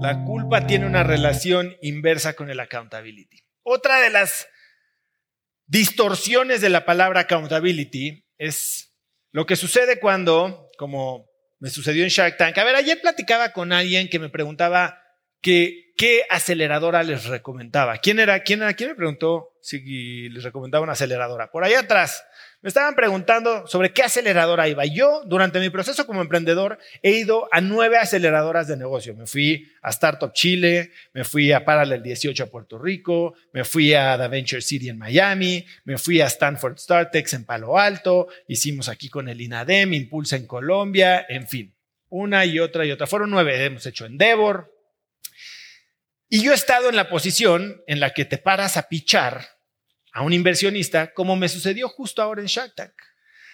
La culpa tiene una relación inversa con el accountability. Otra de las distorsiones de la palabra accountability es lo que sucede cuando, como me sucedió en Shark Tank, a ver, ayer platicaba con alguien que me preguntaba qué aceleradora les recomendaba. ¿Quién era? ¿Quién era? ¿Quién me preguntó si les recomendaba una aceleradora? Por allá atrás. Me estaban preguntando sobre qué aceleradora iba. Yo, durante mi proceso como emprendedor, he ido a nueve aceleradoras de negocio. Me fui a Startup Chile, me fui a Parallel 18 a Puerto Rico, me fui a The Venture City en Miami, me fui a Stanford StarTex en Palo Alto, hicimos aquí con el INADEM, Impulsa en Colombia, en fin, una y otra y otra. Fueron nueve. Hemos hecho Endeavor. Y yo he estado en la posición en la que te paras a pichar a un inversionista, como me sucedió justo ahora en Shark Tank.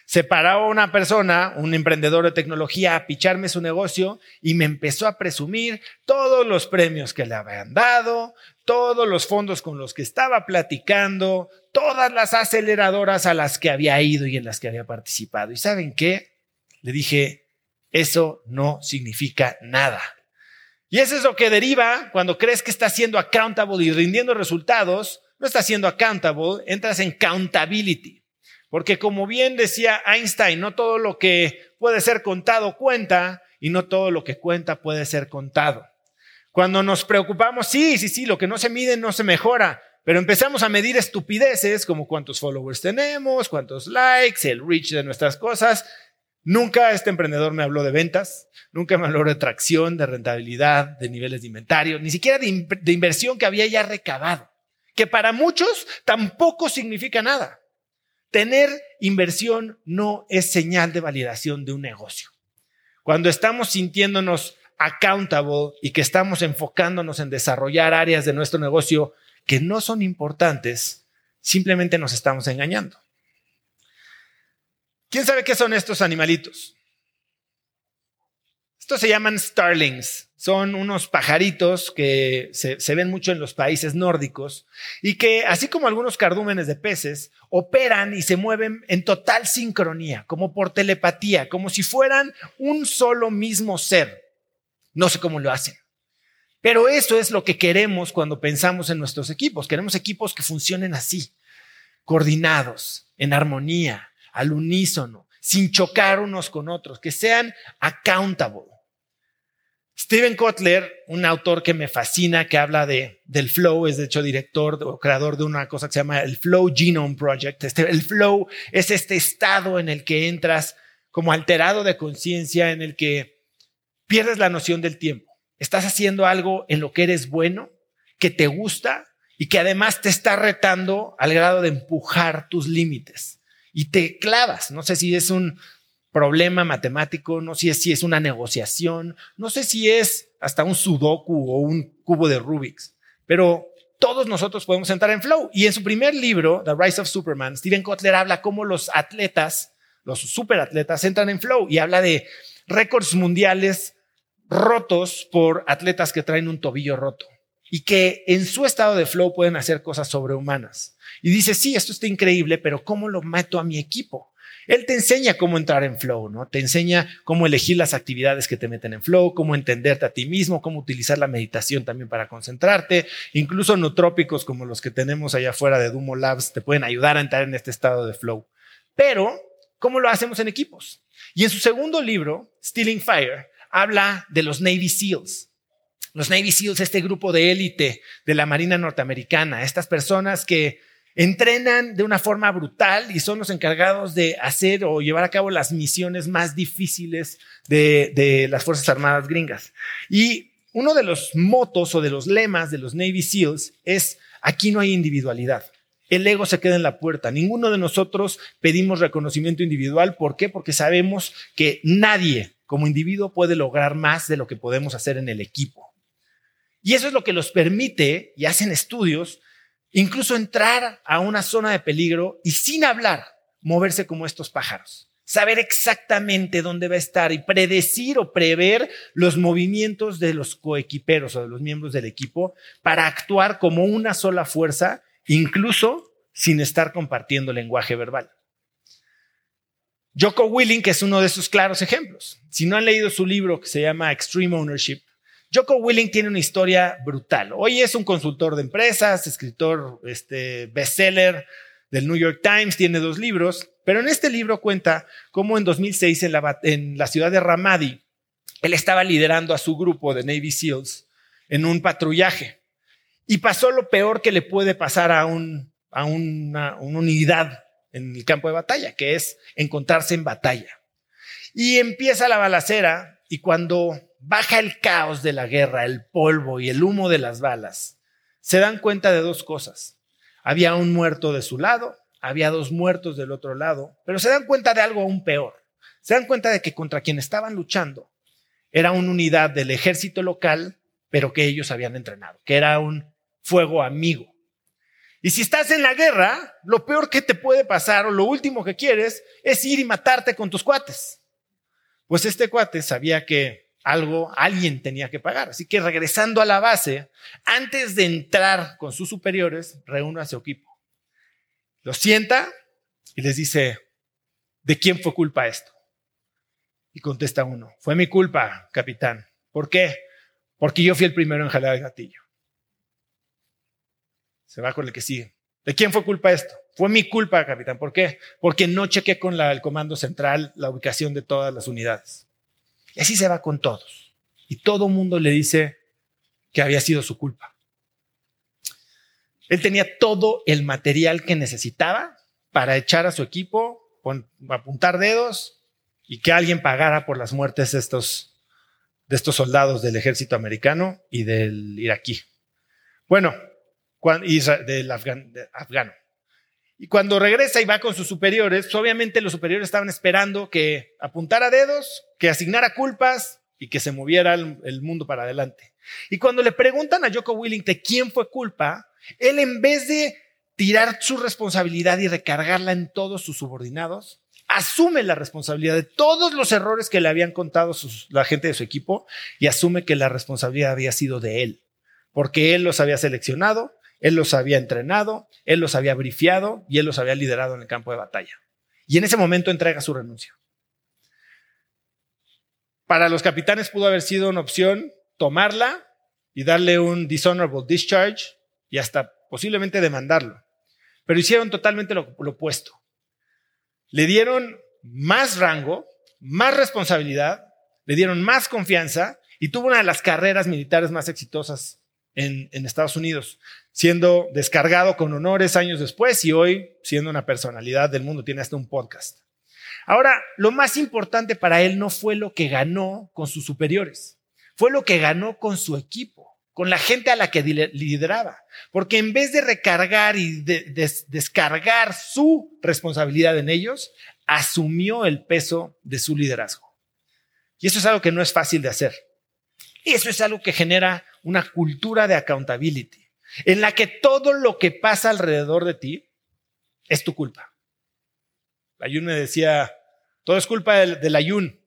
Se paró una persona, un emprendedor de tecnología, a picharme su negocio y me empezó a presumir todos los premios que le habían dado, todos los fondos con los que estaba platicando, todas las aceleradoras a las que había ido y en las que había participado. ¿Y saben qué? Le dije, eso no significa nada. Y eso es lo que deriva cuando crees que estás siendo accountable y rindiendo resultados no estás siendo accountable, entras en countability. Porque como bien decía Einstein, no todo lo que puede ser contado cuenta y no todo lo que cuenta puede ser contado. Cuando nos preocupamos, sí, sí, sí, lo que no se mide no se mejora, pero empezamos a medir estupideces como cuántos followers tenemos, cuántos likes, el reach de nuestras cosas. Nunca este emprendedor me habló de ventas, nunca me habló de tracción, de rentabilidad, de niveles de inventario, ni siquiera de, de inversión que había ya recabado que para muchos tampoco significa nada. Tener inversión no es señal de validación de un negocio. Cuando estamos sintiéndonos accountable y que estamos enfocándonos en desarrollar áreas de nuestro negocio que no son importantes, simplemente nos estamos engañando. ¿Quién sabe qué son estos animalitos? Estos se llaman starlings. Son unos pajaritos que se, ven mucho en los países nórdicos y que, así como algunos cardúmenes de peces, operan y se mueven en total sincronía, como por telepatía, como si fueran un solo mismo ser. No sé cómo lo hacen. Pero eso es lo que queremos cuando pensamos en nuestros equipos. Queremos equipos que funcionen así, coordinados, en armonía, al unísono, sin chocar unos con otros, que sean accountable. Steven Kotler, un autor que me fascina, que habla de, del flow, es de hecho director o creador de una cosa que se llama el Flow Genome Project. Este, el flow es este estado en el que entras como alterado de conciencia, en el que pierdes la noción del tiempo. Estás haciendo algo en lo que eres bueno, que te gusta y que además te está retando al grado de empujar tus límites. Y te clavas. No sé si es un problema matemático, no sé si es una negociación, no sé si es hasta un sudoku o un cubo de Rubik's, pero todos nosotros podemos entrar en flow. Y en su primer libro, The Rise of Superman, Steven Kotler habla cómo los atletas, los superatletas, entran en flow y habla de récords mundiales rotos por atletas que traen un tobillo roto y que en su estado de flow pueden hacer cosas sobrehumanas. Y dice, sí, esto está increíble, pero ¿cómo lo meto a mi equipo? Él te enseña cómo entrar en flow, ¿no? Te enseña cómo elegir las actividades que te meten en flow, cómo entenderte a ti mismo, cómo utilizar la meditación también para concentrarte. Incluso nootrópicos como los que tenemos allá afuera de Dumo Labs te pueden ayudar a entrar en este estado de flow. Pero, ¿cómo lo hacemos en equipos? Y en su segundo libro, Stealing Fire, habla de los Navy SEALs. Los Navy SEALs, este grupo de élite de la Marina norteamericana, estas personas que entrenan de una forma brutal y son los encargados de hacer o llevar a cabo las misiones más difíciles de, las Fuerzas Armadas gringas. Y uno de los motos o de los lemas de los Navy SEALs es, aquí no hay individualidad. El ego se queda en la puerta. Ninguno de nosotros pedimos reconocimiento individual. ¿Por qué? Porque sabemos que nadie como individuo puede lograr más de lo que podemos hacer en el equipo. Y eso es lo que los permite, y hacen estudios, Incluso entrar a una zona de peligro y sin hablar, moverse como estos pájaros. Saber exactamente dónde va a estar y predecir o prever los movimientos de los coequiperos o de los miembros del equipo para actuar como una sola fuerza, incluso sin estar compartiendo lenguaje verbal. Joko Willing, que es uno de esos claros ejemplos. Si no han leído su libro que se llama Extreme Ownership, Joko Willing tiene una historia brutal. Hoy es un consultor de empresas, escritor este, bestseller del New York Times, tiene dos libros, pero en este libro cuenta cómo en 2006 en la, ciudad de Ramadi, él estaba liderando a su grupo de Navy SEALs en un patrullaje y pasó lo peor que le puede pasar a, un, a una unidad en el campo de batalla, que es encontrarse en batalla. Y empieza la balacera y cuando baja el caos de la guerra, el polvo y el humo de las balas, se dan cuenta de dos cosas. Había un muerto de su lado, había dos muertos del otro lado, pero se dan cuenta de algo aún peor. Se dan cuenta de que contra quien estaban luchando era una unidad del ejército local, pero que ellos habían entrenado, que era un fuego amigo. Y si estás en la guerra, lo peor que te puede pasar o lo último que quieres es ir y matarte con tus cuates. Pues este cuate sabía que algo, alguien tenía que pagar. Así que regresando a la base, antes de entrar con sus superiores, reúne a su equipo. Lo sienta y les dice, ¿de quién fue culpa esto? Y contesta uno, fue mi culpa, capitán. ¿Por qué? Porque yo fui el primero en jalar el gatillo. Se va con el que sigue. ¿De quién fue culpa esto? Fue mi culpa, capitán. ¿Por qué? Porque no chequé con el comando central la ubicación de todas las unidades. Y así se va con todos. Y todo mundo le dice que había sido su culpa. Él tenía todo el material que necesitaba para echar a su equipo, apuntar dedos y que alguien pagara por las muertes de estos soldados del ejército americano y del iraquí. Bueno, del afgano. Y cuando regresa y va con sus superiores, pues, obviamente los superiores estaban esperando que apuntara dedos, que asignara culpas y que se moviera el, mundo para adelante. Y cuando le preguntan a Joko Willing de quién fue culpa, él en vez de tirar su responsabilidad y recargarla en todos sus subordinados, asume la responsabilidad de todos los errores que le habían contado la gente de su equipo y asume que la responsabilidad había sido de él, porque él los había seleccionado, él los había entrenado, él los había brifiado y él los había liderado en el campo de batalla. Y en ese momento entrega su renuncia. Para los capitanes pudo haber sido una opción tomarla y darle un dishonorable discharge y hasta posiblemente demandarlo. Pero hicieron totalmente lo, lo opuesto. Le dieron más rango, más responsabilidad, le dieron más confianza y tuvo una de las carreras militares más exitosas en, Estados Unidos, siendo descargado con honores años después y hoy siendo una personalidad del mundo, tiene hasta un podcast. Ahora, lo más importante para él no fue lo que ganó con sus superiores, fue lo que ganó con su equipo, con la gente a la que lideraba, porque en vez de recargar y descargar su responsabilidad en ellos, asumió el peso de su liderazgo. Y eso es algo que no es fácil de hacer. Eso es algo que genera una cultura de accountability, en la que todo lo que pasa alrededor de ti es tu culpa. Ayun me decía, todo es culpa del, Ayun.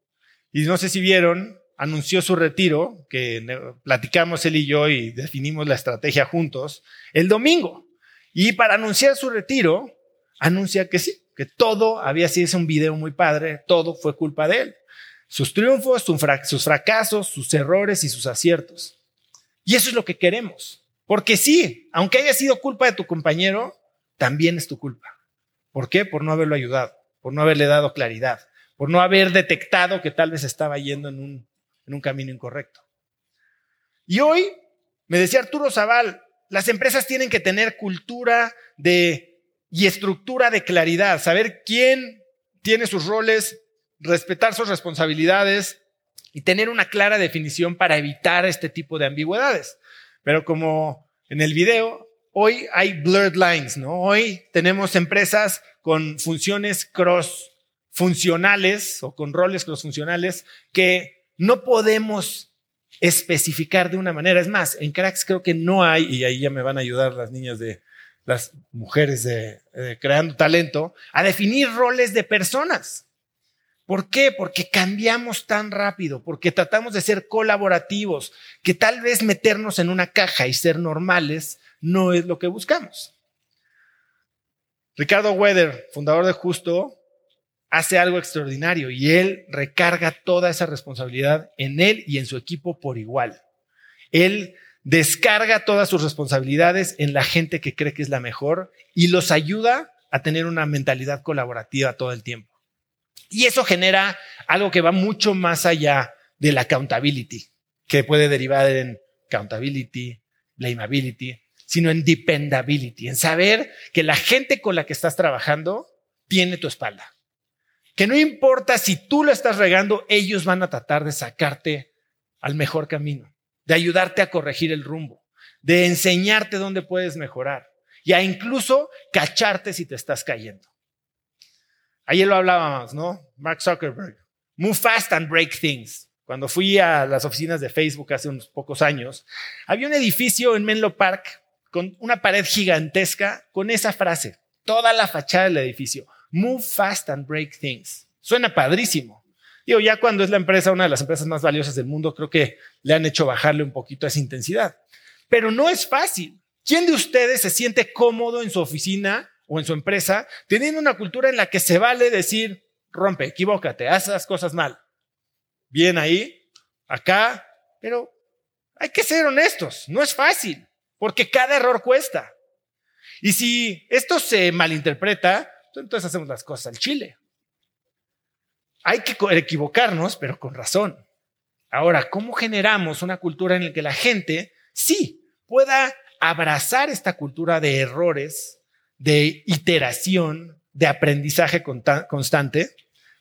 Y no sé si vieron, anunció su retiro, que platicamos él y yo y definimos la estrategia juntos, el domingo. Y para anunciar su retiro, anuncia que sí, que todo había sido un video muy padre, todo fue culpa de él. Sus triunfos, sus fracasos, sus errores y sus aciertos. Y eso es lo que queremos. Porque sí, aunque haya sido culpa de tu compañero, también es tu culpa. ¿Por qué? Por no haberlo ayudado, por no haberle dado claridad, por no haber detectado que tal vez estaba yendo en un, camino incorrecto. Y hoy, me decía Arturo Zaval, las empresas tienen que tener cultura y estructura de claridad, saber quién tiene sus roles, respetar sus responsabilidades, y tener una clara definición para evitar este tipo de ambigüedades. Pero como en el video, hoy hay blurred lines, ¿no? Hoy tenemos empresas con funciones cross funcionales o con roles cross funcionales que no podemos especificar de una manera. Es más, en Cracks creo que no hay, y ahí ya me van a ayudar las niñas de las mujeres de, de creando talento, a definir roles de personas. ¿Por qué? Porque cambiamos tan rápido, porque tratamos de ser colaborativos, que tal vez meternos en una caja y ser normales no es lo que buscamos. Ricardo Weather, fundador de Justo, hace algo extraordinario y él recarga toda esa responsabilidad en él y en su equipo por igual. Él descarga todas sus responsabilidades en la gente que cree que es la mejor y los ayuda a tener una mentalidad colaborativa todo el tiempo. Y eso genera algo que va mucho más allá de la accountability, que puede derivar en accountability, blameability, sino en dependability, en saber que la gente con la que estás trabajando tiene tu espalda. Que no importa si tú lo estás regando, ellos van a tratar de sacarte al mejor camino, de ayudarte a corregir el rumbo, de enseñarte dónde puedes mejorar y a incluso cacharte si te estás cayendo. Ayer lo hablábamos, ¿no? Mark Zuckerberg. Move fast and break things. Cuando fui a las oficinas de Facebook hace unos pocos años, había un edificio en Menlo Park con una pared gigantesca con esa frase, toda la fachada del edificio. Move fast and break things. Suena padrísimo. Digo, ya cuando es la empresa, una de las empresas más valiosas del mundo, creo que le han hecho bajarle un poquito a esa intensidad. Pero no es fácil. ¿Quién de ustedes se siente cómodo en su oficina o en su empresa teniendo una cultura en la que se vale decir, rompe, equivócate, haz las cosas mal? Bien ahí, acá, pero hay que ser honestos, no es fácil, porque cada error cuesta. Y si esto se malinterpreta, entonces hacemos las cosas al chile. Hay que equivocarnos, pero con razón. Ahora, ¿cómo generamos una cultura en la que la gente sí pueda abrazar esta cultura de errores, de iteración, de aprendizaje constante?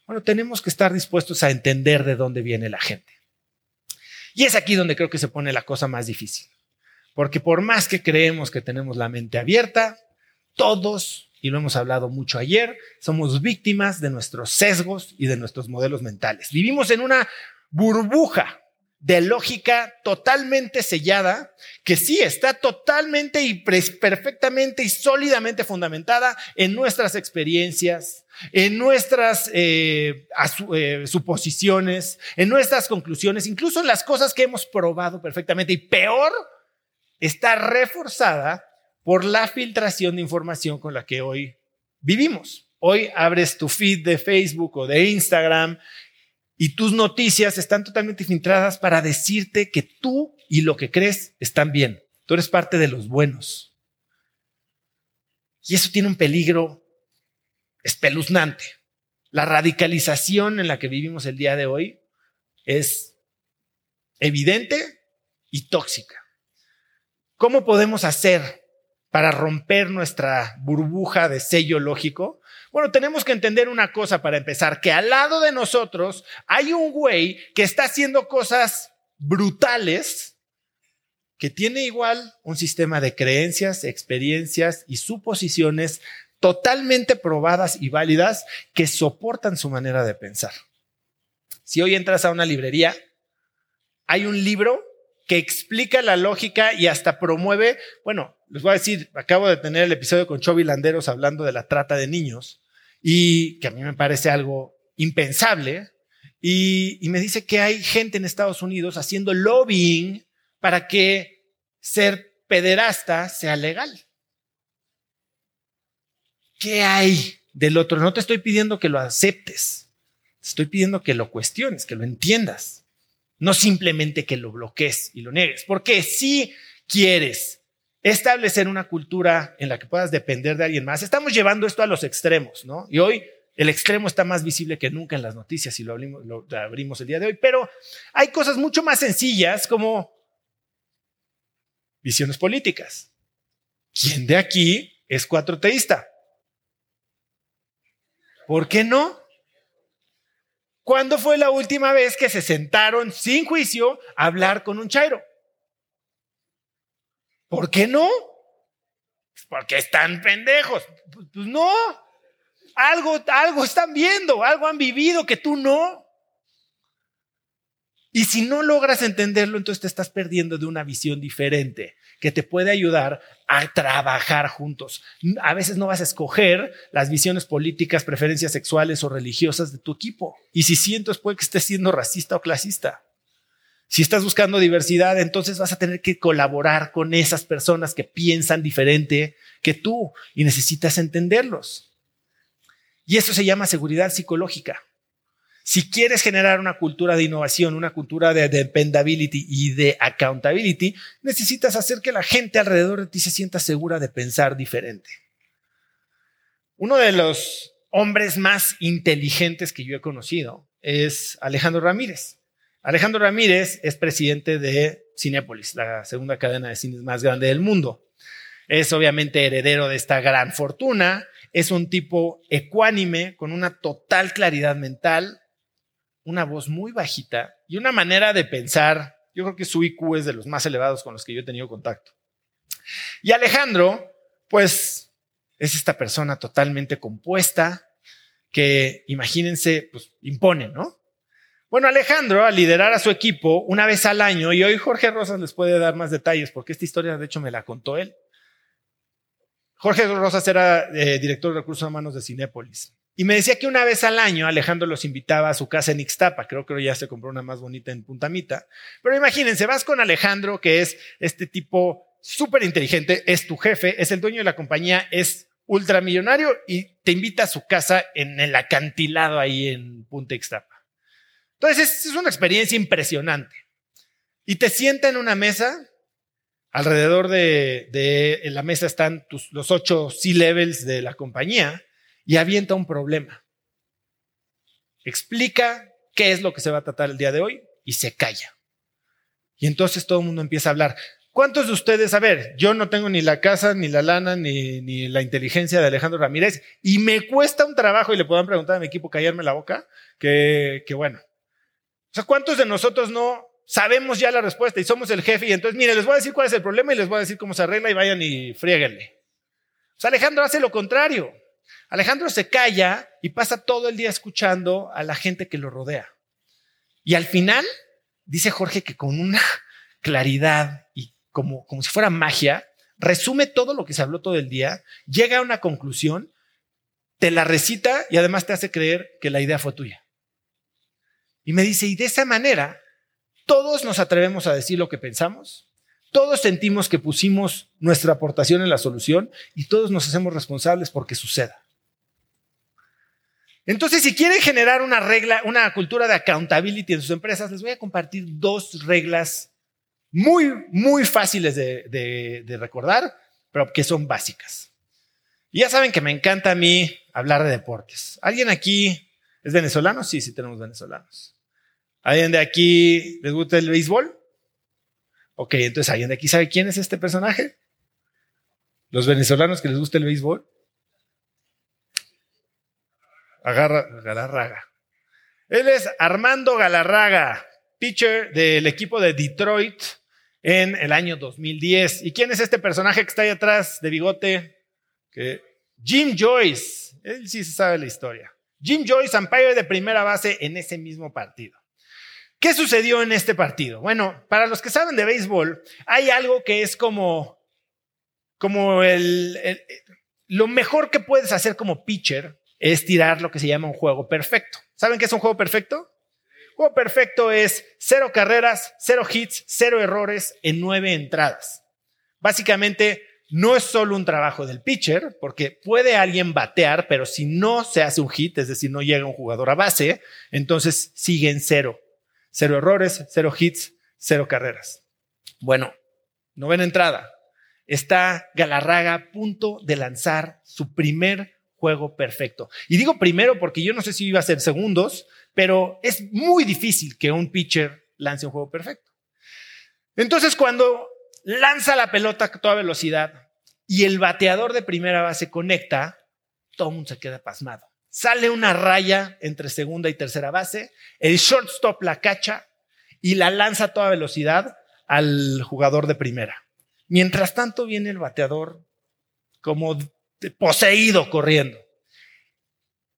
Bueno, tenemos que estar dispuestos a entender de dónde viene la gente. Y es aquí donde creo que se pone la cosa más difícil. Porque por más que creemos que tenemos la mente abierta, todos y lo hemos hablado mucho ayer, somos víctimas de nuestros sesgos y de nuestros modelos mentales. Vivimos en una burbuja de lógica totalmente sellada, que sí está totalmente y perfectamente y sólidamente fundamentada en nuestras experiencias, en nuestras eh, eh, suposiciones, en nuestras conclusiones, incluso en las cosas que hemos probado perfectamente. Y peor, está reforzada por la filtración de información con la que hoy vivimos. Hoy abres tu feed de Facebook o de Instagram y tus noticias están totalmente filtradas para decirte que tú y lo que crees están bien. Tú eres parte de los buenos. Y eso tiene un peligro espeluznante. La radicalización en la que vivimos el día de hoy es evidente y tóxica. ¿Cómo podemos hacer para romper nuestra burbuja de sello lógico? Bueno, tenemos que entender una cosa para empezar, que al lado de nosotros hay un güey que está haciendo cosas brutales, que tiene igual un sistema de creencias, experiencias y suposiciones totalmente probadas y válidas que soportan su manera de pensar. Si hoy entras a una librería, hay un libro que explica la lógica y hasta promueve, bueno, les voy a decir, acabo de tener el episodio con Chovy Landeros hablando de la trata de niños y que a mí me parece algo impensable. Y, me dice que hay gente en Estados Unidos haciendo lobbying para que ser pederasta sea legal. ¿Qué hay del otro? No te estoy pidiendo que lo aceptes, te estoy pidiendo que lo cuestiones, que lo entiendas. No simplemente que lo bloquees y lo niegues, porque si quieres establecer una cultura en la que puedas depender de alguien más, estamos llevando esto a los extremos, ¿no? Y hoy el extremo está más visible que nunca en las noticias y lo abrimos, lo el día de hoy, pero hay cosas mucho más sencillas como visiones políticas. ¿Quién de aquí es cuatroteísta? ¿Por qué no? ¿Cuándo fue la última vez que se sentaron sin juicio a hablar con un chairo? ¿Por qué no? Pues porque están pendejos. Pues, pues, no. Algo, algo están viendo, algo han vivido que tú no. Y si no logras entenderlo, entonces te estás perdiendo de una visión diferente que te puede ayudar a trabajar juntos. A veces no vas a escoger las visiones políticas, preferencias sexuales o religiosas de tu equipo. Y si sientes, puede que estés siendo racista o clasista. Si estás buscando diversidad, entonces vas a tener que colaborar con esas personas que piensan diferente que tú y necesitas entenderlos. Y eso se llama seguridad psicológica. Si quieres generar una cultura de innovación, una cultura de dependability y de accountability, necesitas hacer que la gente alrededor de ti se sienta segura de pensar diferente. Uno de los hombres más inteligentes que yo he conocido es Alejandro Ramírez. Alejandro Ramírez es presidente de Cinépolis, la segunda cadena de cines más grande del mundo. Es obviamente heredero de esta gran fortuna, es un tipo ecuánime, con una total claridad mental, una voz muy bajita y una manera de pensar. Yo creo que su IQ es de los más elevados con los que yo he tenido contacto. Y Alejandro, pues, es esta persona totalmente compuesta que, imagínense, pues, impone, ¿no? Bueno, Alejandro, al liderar a su equipo una vez al año, y hoy Jorge Rosas les puede dar más detalles, porque esta historia, de hecho, me la contó él. Jorge Rosas era eh, director de recursos humanos de Cinépolis. Y me decía que una vez al año Alejandro los invitaba a su casa en Ixtapa. Creo que ya se compró una más bonita en Puntamita. Pero imagínense, vas con Alejandro, que es este tipo súper inteligente, es tu jefe, es el dueño de la compañía, es ultramillonario y te invita a su casa en el acantilado ahí en Punta Ixtapa. Entonces es una experiencia impresionante. Y te sienta en una mesa, alrededor de, la mesa están los ocho C-levels de la compañía y avienta un problema. Explica qué es lo que se va a tratar el día de hoy y se calla. Y entonces todo el mundo empieza a hablar. ¿Cuántos de ustedes, a ver, yo no tengo ni la casa, ni la lana, ni, ni la inteligencia de Alejandro Ramírez, y me cuesta un trabajo, y le puedan preguntar a mi equipo callarme la boca, que bueno. O sea, ¿cuántos de nosotros no sabemos ya la respuesta y somos el jefe? Y entonces, mire, les voy a decir cuál es el problema y les voy a decir cómo se arregla y vayan y frieguenle. O sea, Alejandro hace lo contrario. Alejandro se calla y pasa todo el día escuchando a la gente que lo rodea. Y al final, dice Jorge que con una claridad y como, como si fuera magia, resume todo lo que se habló todo el día, llega a una conclusión, te la recita y además te hace creer que la idea fue tuya. Y me dice, y de esa manera, todos nos atrevemos a decir lo que pensamos, todos sentimos que pusimos nuestra aportación en la solución y todos nos hacemos responsables porque suceda. Entonces, si quieren generar una regla, una cultura de accountability en sus empresas, les voy a compartir dos reglas muy, muy fáciles de, recordar, pero que son básicas. Y ya saben que me encanta a mí hablar de deportes. ¿Alguien aquí es venezolano? Sí, sí tenemos venezolanos. ¿Alguien de aquí les gusta el béisbol? Ok, entonces ¿alguien de aquí sabe quién es este personaje? ¿Los venezolanos que les gusta el béisbol? Agarra, Galarraga. Él es Armando Galarraga, pitcher del equipo de Detroit en el año 2010. ¿Y quién es este personaje que está ahí atrás de bigote? Jim Joyce. Él sí se sabe la historia. Jim Joyce, umpire de primera base en ese mismo partido. ¿Qué sucedió en este partido? Bueno, para los que saben de béisbol, hay algo que es como, como el, lo mejor que puedes hacer como pitcher es tirar lo que se llama un juego perfecto. ¿Saben qué es un juego perfecto? juego perfecto es cero carreras, cero hits, cero errores en nueve entradas. Básicamente, no es solo un trabajo del pitcher, porque puede alguien batear, pero si no se hace un hit, es decir, no llega un jugador a base, entonces sigue en cero. Cero errores, cero hits, cero carreras. Bueno, novena entrada. Está Galarraga a punto de lanzar su primer juego perfecto. Y digo primero porque yo no sé si iba a ser segundos, pero es muy difícil que un pitcher lance un juego perfecto. Entonces, cuando lanza la pelota a toda velocidad y el bateador de primera base conecta, todo el mundo se queda pasmado. Sale una raya entre segunda y tercera base, el shortstop la cacha y la lanza a toda velocidad al jugador de primera. Mientras tanto viene el bateador como poseído corriendo.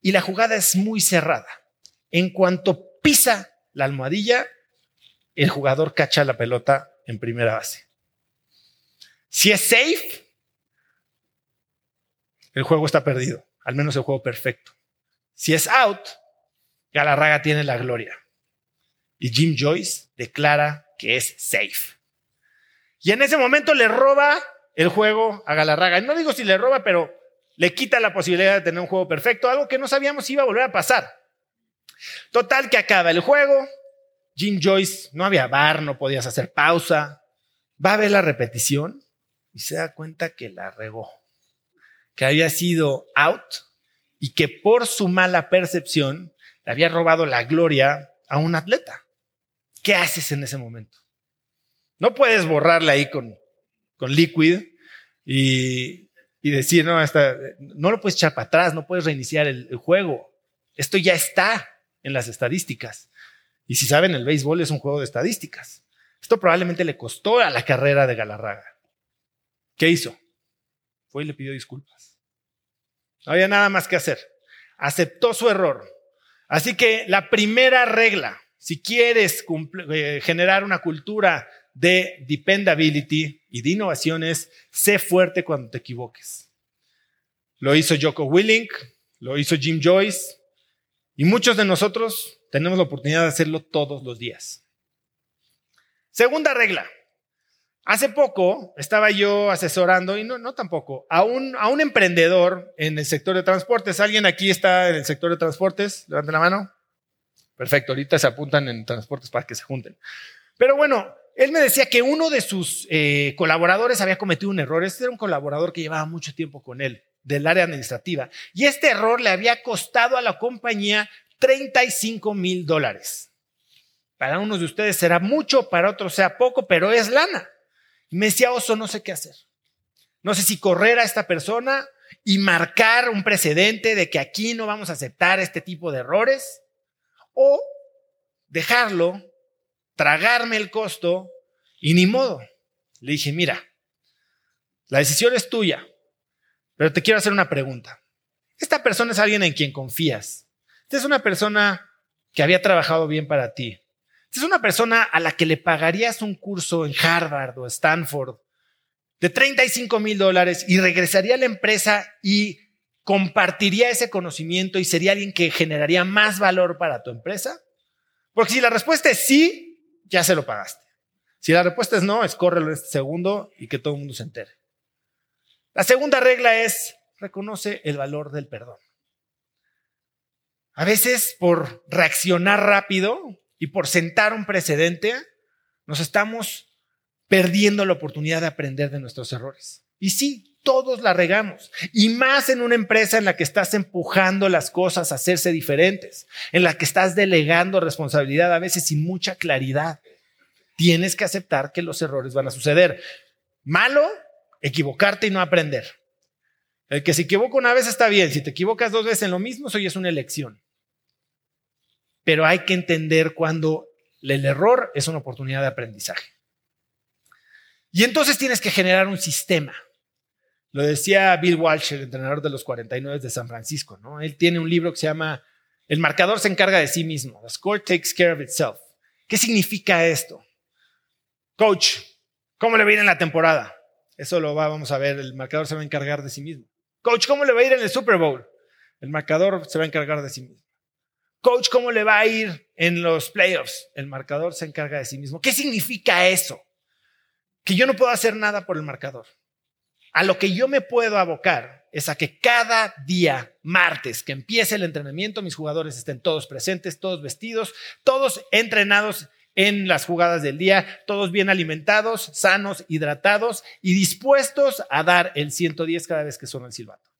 Y la jugada es muy cerrada. En cuanto pisa la almohadilla, el jugador cacha la pelota en primera base. Si es safe, el juego está perdido, al menos el juego perfecto. Si es out, Galarraga tiene la gloria. Y Jim Joyce declara que es safe. Y en ese momento le roba el juego a Galarraga. No digo si le roba, pero le quita la posibilidad de tener un juego perfecto, algo que no sabíamos si iba a volver a pasar. Total que acaba el juego. Jim Joyce, no había bar, no podías hacer pausa. Va a ver la repetición y se da cuenta que la regó, que había sido out y que por su mala percepción le había robado la gloria a un atleta. ¿Qué haces en ese momento? No puedes borrarla ahí con, con liquid y, decir, no, hasta, no lo puedes echar para atrás, no puedes reiniciar el, juego. Esto ya está en las estadísticas. Y si saben, el béisbol es un juego de estadísticas. Esto probablemente le costó a la carrera de Galarraga. ¿Qué hizo? Fue y le pidió disculpas. No había nada más que hacer. Aceptó su error. Así que la primera regla, si quieres eh, generar una cultura de dependability y de innovaciones, sé fuerte cuando te equivoques. Lo hizo Joko Willink, lo hizo Jim Joyce y muchos de nosotros tenemos la oportunidad de hacerlo todos los días. Segunda regla. Hace poco estaba yo asesorando, y no, no tampoco, a un, a un emprendedor en el sector de transportes. ¿Alguien aquí está en el sector de transportes? Levanten la mano. Perfecto, ahorita se apuntan en transportes para que se junten. Pero bueno, él me decía que uno de sus eh, colaboradores había cometido un error. Este era un colaborador que llevaba mucho tiempo con él, del área administrativa. Y este error le había costado a la compañía 35 mil dólares. Para unos de ustedes será mucho, para otros sea poco, pero es lana. Y me decía, Oso, no sé qué hacer. No sé si correr a esta persona y marcar un precedente de que aquí no vamos a aceptar este tipo de errores o dejarlo tragarme el costo y ni modo. Le dije, mira, la decisión es tuya, pero te quiero hacer una pregunta. Esta persona es alguien en quien confías. Esta es una persona que había trabajado bien para ti. Esta es una persona a la que le pagarías un curso en Harvard o Stanford de 35 mil dólares y regresaría a la empresa y compartiría ese conocimiento y sería alguien que generaría más valor para tu empresa? Porque si la respuesta es sí, ya se lo pagaste. Si la respuesta es no, escórrelo en este segundo y que todo el mundo se entere. La segunda regla es, reconoce el valor del perdón. A veces por reaccionar rápido y por sentar un precedente, nos estamos perdiendo la oportunidad de aprender de nuestros errores. Y sí, todos la regamos. Y más en una empresa en la que estás empujando las cosas a hacerse diferentes, en la que estás delegando responsabilidad a veces sin mucha claridad. Tienes que aceptar que los errores van a suceder. Malo, equivocarte y no aprender. El que se equivoca una vez está bien. Si te equivocas dos veces en lo mismo, eso ya es una elección. Pero hay que entender cuando el error es una oportunidad de aprendizaje. Y entonces tienes que generar un sistema lo decía Bill Walsh, el entrenador de los 49 de San Francisco, ¿no? Él tiene un libro que se llama El marcador se encarga de sí mismo. The score takes care of itself. ¿Qué significa esto? Coach, ¿cómo le va a ir en la temporada? Eso lo vamos a ver, el marcador se va a encargar de sí mismo. Coach, ¿cómo le va a ir en el Super Bowl? El marcador se va a encargar de sí mismo. Coach, ¿cómo le va a ir en los playoffs? El marcador se encarga de sí mismo. ¿Qué significa eso? Que yo no puedo hacer nada por el marcador. A lo que yo me puedo abocar es a que cada día, martes, que empiece el entrenamiento, mis jugadores estén todos presentes, todos vestidos, todos entrenados en las jugadas del día, todos bien alimentados, sanos, hidratados y dispuestos a dar el 110 cada vez que suena el silbato.